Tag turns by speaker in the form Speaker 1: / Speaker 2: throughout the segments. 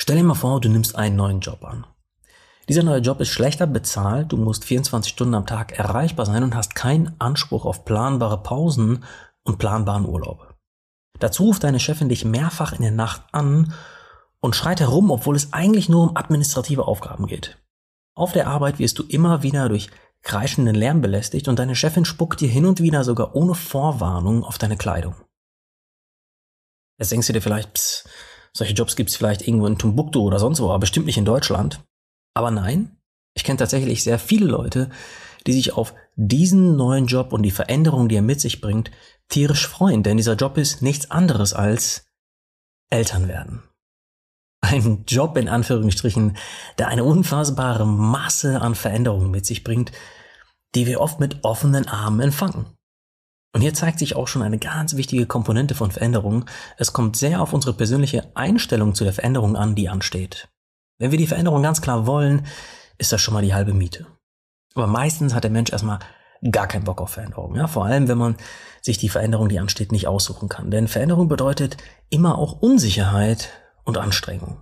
Speaker 1: Stell dir mal vor, du nimmst einen neuen Job an. Dieser neue Job ist schlechter bezahlt, du musst 24 Stunden am Tag erreichbar sein und hast keinen Anspruch auf planbare Pausen und planbaren Urlaub. Dazu ruft deine Chefin dich mehrfach in der Nacht an und schreit herum, obwohl es eigentlich nur um administrative Aufgaben geht. Auf der Arbeit wirst du immer wieder durch kreischenden Lärm belästigt und deine Chefin spuckt dir hin und wieder sogar ohne Vorwarnung auf deine Kleidung. Jetzt denkst du dir vielleicht, pss, solche Jobs gibt es vielleicht irgendwo in Timbuktu oder sonst wo, aber bestimmt nicht in Deutschland. Aber nein, ich kenne tatsächlich sehr viele Leute, die sich auf diesen neuen Job und die Veränderung, die er mit sich bringt, tierisch freuen, denn dieser Job ist nichts anderes als Eltern werden. Ein Job in Anführungsstrichen, der eine unfassbare Masse an Veränderungen mit sich bringt, die wir oft mit offenen Armen empfangen. Und hier zeigt sich auch schon eine ganz wichtige Komponente von Veränderung. Es kommt sehr auf unsere persönliche Einstellung zu der Veränderung an, die ansteht. Wenn wir die Veränderung ganz klar wollen, ist das schon mal die halbe Miete. Aber meistens hat der Mensch erstmal gar keinen Bock auf Veränderung. Ja, vor allem, wenn man sich die Veränderung, die ansteht, nicht aussuchen kann. Denn Veränderung bedeutet immer auch Unsicherheit und Anstrengung.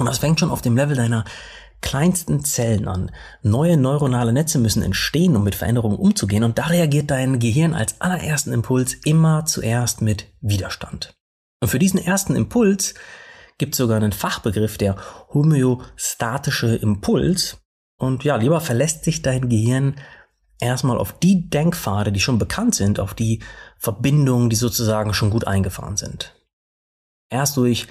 Speaker 1: Und das fängt schon auf dem Level deiner kleinsten Zellen an. Neue neuronale Netze müssen entstehen, um mit Veränderungen umzugehen und da reagiert dein Gehirn als allerersten Impuls immer zuerst mit Widerstand. Und für diesen ersten Impuls gibt es sogar einen Fachbegriff, der homöostatische Impuls. Und ja, lieber verlässt sich dein Gehirn erstmal auf die Denkpfade, die schon bekannt sind, auf die Verbindungen, die sozusagen schon gut eingefahren sind. Erst durch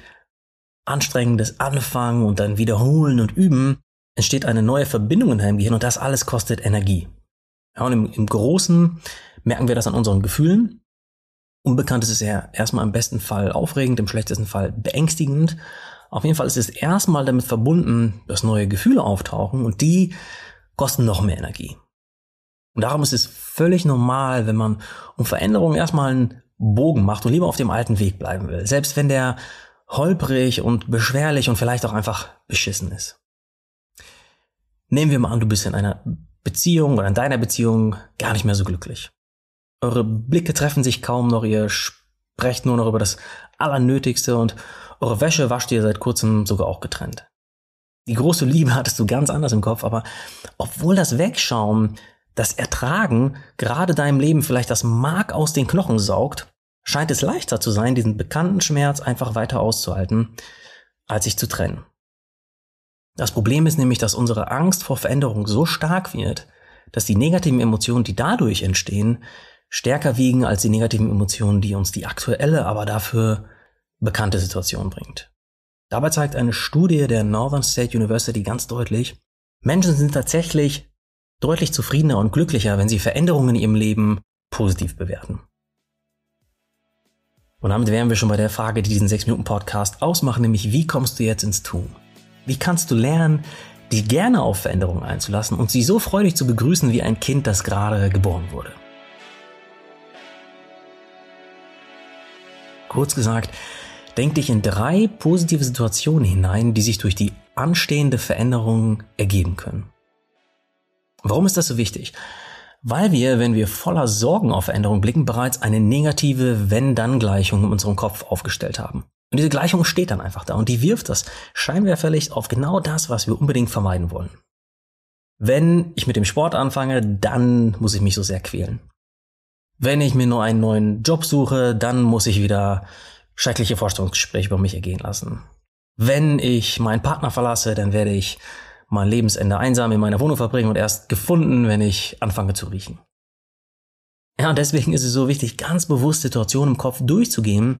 Speaker 1: anstrengendes Anfangen und dann Wiederholen und Üben entsteht eine neue Verbindung in deinem Gehirn und das alles kostet Energie. Ja, und im, im Großen merken wir das an unseren Gefühlen. Unbekannt ist es ja erstmal im besten Fall aufregend, im schlechtesten Fall beängstigend. Auf jeden Fall ist es erstmal damit verbunden, dass neue Gefühle auftauchen und die kosten noch mehr Energie. Und darum ist es völlig normal, wenn man um Veränderungen erstmal einen Bogen macht und lieber auf dem alten Weg bleiben will. Selbst wenn der holprig und beschwerlich und vielleicht auch einfach beschissen ist. Nehmen wir mal an, du bist in einer Beziehung oder in deiner Beziehung gar nicht mehr so glücklich. Eure Blicke treffen sich kaum noch, ihr sprecht nur noch über das Allernötigste und eure Wäsche wascht ihr seit kurzem sogar auch getrennt. Die große Liebe hattest du ganz anders im Kopf, aber obwohl das Wegschauen, das Ertragen gerade deinem Leben vielleicht das Mark aus den Knochen saugt, scheint es leichter zu sein, diesen bekannten Schmerz einfach weiter auszuhalten, als sich zu trennen. Das Problem ist nämlich, dass unsere Angst vor Veränderung so stark wird, dass die negativen Emotionen, die dadurch entstehen, stärker wiegen als die negativen Emotionen, die uns die aktuelle, aber dafür bekannte Situation bringt. Dabei zeigt eine Studie der Northern State University ganz deutlich, Menschen sind tatsächlich deutlich zufriedener und glücklicher, wenn sie Veränderungen in ihrem Leben positiv bewerten. Und damit wären wir schon bei der Frage, die diesen 6-Minuten-Podcast ausmacht, nämlich wie kommst du jetzt ins Tun? Wie kannst du lernen, dich gerne auf Veränderungen einzulassen und sie so freudig zu begrüßen wie ein Kind, das gerade geboren wurde? Kurz gesagt, denk dich in drei positive Situationen hinein, die sich durch die anstehende Veränderung ergeben können. Warum ist das so wichtig? Weil wir, wenn wir voller Sorgen auf Veränderung blicken, bereits eine negative Wenn-Dann-Gleichung in unserem Kopf aufgestellt haben. Und diese Gleichung steht dann einfach da und die wirft das Scheinwerferlicht auf genau das, was wir unbedingt vermeiden wollen. Wenn ich mit dem Sport anfange, dann muss ich mich so sehr quälen. Wenn ich mir nur einen neuen Job suche, dann muss ich wieder schreckliche Vorstellungsgespräche über mich ergehen lassen. Wenn ich meinen Partner verlasse, dann werde ich mein Lebensende einsam in meiner Wohnung verbringen und erst gefunden, wenn ich anfange zu riechen. Ja, deswegen ist es so wichtig, ganz bewusst Situationen im Kopf durchzugehen,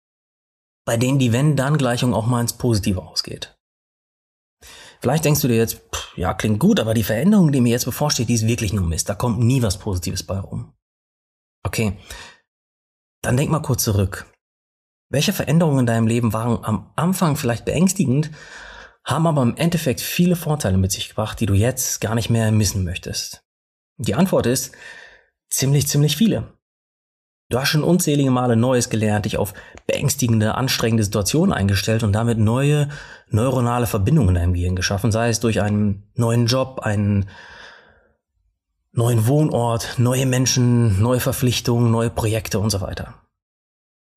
Speaker 1: bei denen die Wenn-Dann-Gleichung auch mal ins Positive ausgeht. Vielleicht denkst du dir jetzt, pff, ja, klingt gut, aber die Veränderung, die mir jetzt bevorsteht, die ist wirklich nur Mist. Da kommt nie was Positives bei rum. Okay, dann denk mal kurz zurück. Welche Veränderungen in deinem Leben waren am Anfang vielleicht beängstigend haben aber im Endeffekt viele Vorteile mit sich gebracht, die du jetzt gar nicht mehr missen möchtest. Die Antwort ist ziemlich, ziemlich viele. Du hast schon unzählige Male Neues gelernt, dich auf beängstigende, anstrengende Situationen eingestellt und damit neue neuronale Verbindungen in deinem Gehirn geschaffen, sei es durch einen neuen Job, einen neuen Wohnort, neue Menschen, neue Verpflichtungen, neue Projekte und so weiter.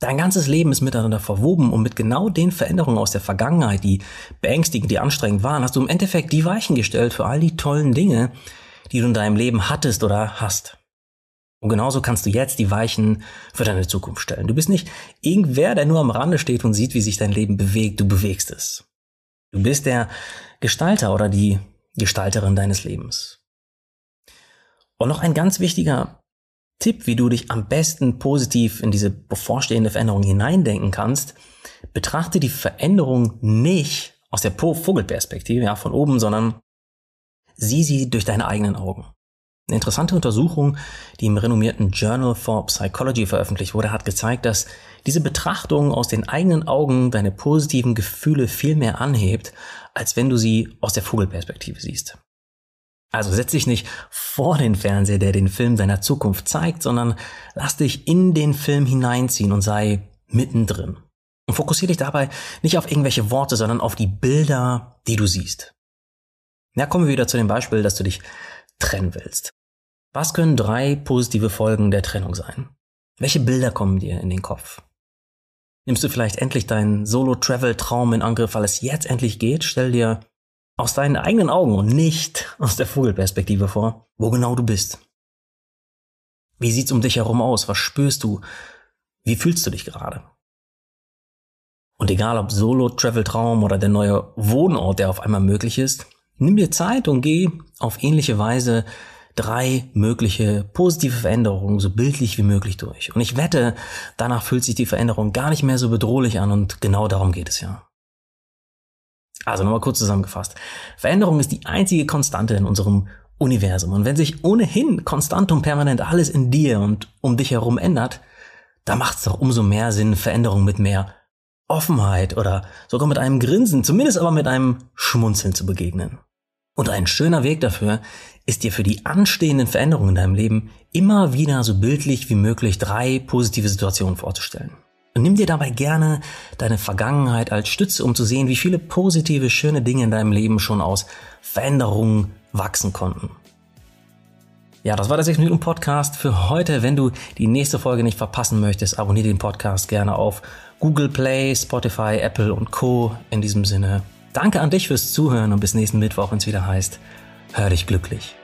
Speaker 1: Dein ganzes Leben ist miteinander verwoben und mit genau den Veränderungen aus der Vergangenheit, die beängstigend, die anstrengend waren, hast du im Endeffekt die Weichen gestellt für all die tollen Dinge, die du in deinem Leben hattest oder hast. Und genauso kannst du jetzt die Weichen für deine Zukunft stellen. Du bist nicht irgendwer, der nur am Rande steht und sieht, wie sich dein Leben bewegt. Du bewegst es. Du bist der Gestalter oder die Gestalterin deines Lebens. Und noch ein ganz wichtiger Tipp, wie du dich am besten positiv in diese bevorstehende Veränderung hineindenken kannst, betrachte die Veränderung nicht aus der Vogelperspektive, ja, von oben, sondern sieh sie durch deine eigenen Augen. Eine interessante Untersuchung, die im renommierten Journal for Psychology veröffentlicht wurde, hat gezeigt, dass diese Betrachtung aus den eigenen Augen deine positiven Gefühle viel mehr anhebt, als wenn du sie aus der Vogelperspektive siehst. Also setz dich nicht vor den Fernseher, der den Film deiner Zukunft zeigt, sondern lass dich in den Film hineinziehen und sei mittendrin. Und fokussiere dich dabei nicht auf irgendwelche Worte, sondern auf die Bilder, die du siehst. Ja, kommen wir wieder zu dem Beispiel, dass du dich trennen willst. Was können drei positive Folgen der Trennung sein? Welche Bilder kommen dir in den Kopf? Nimmst du vielleicht endlich deinen Solo-Travel-Traum in Angriff, weil es jetzt endlich geht? Stell dir aus deinen eigenen Augen und nicht aus der Vogelperspektive vor, wo genau du bist. Wie sieht's um dich herum aus? Was spürst du? Wie fühlst du dich gerade? Und egal ob Solo, Travel Traum oder der neue Wohnort, der auf einmal möglich ist, nimm dir Zeit und geh auf ähnliche Weise drei mögliche positive Veränderungen so bildlich wie möglich durch. Und ich wette, danach fühlt sich die Veränderung gar nicht mehr so bedrohlich an und genau darum geht es ja. Also nochmal kurz zusammengefasst. Veränderung ist die einzige Konstante in unserem Universum. Und wenn sich ohnehin konstant und permanent alles in dir und um dich herum ändert, da macht es doch umso mehr Sinn, Veränderung mit mehr Offenheit oder sogar mit einem Grinsen, zumindest aber mit einem Schmunzeln zu begegnen. Und ein schöner Weg dafür ist dir für die anstehenden Veränderungen in deinem Leben immer wieder so bildlich wie möglich drei positive Situationen vorzustellen. Und nimm dir dabei gerne deine Vergangenheit als Stütze, um zu sehen, wie viele positive, schöne Dinge in deinem Leben schon aus Veränderungen wachsen konnten. Ja, das war der 6 Minuten Podcast für heute. Wenn du die nächste Folge nicht verpassen möchtest, abonniere den Podcast gerne auf Google Play, Spotify, Apple und Co. In diesem Sinne, danke an dich fürs Zuhören und bis nächsten Mittwoch, wenn es wieder heißt, hör dich glücklich.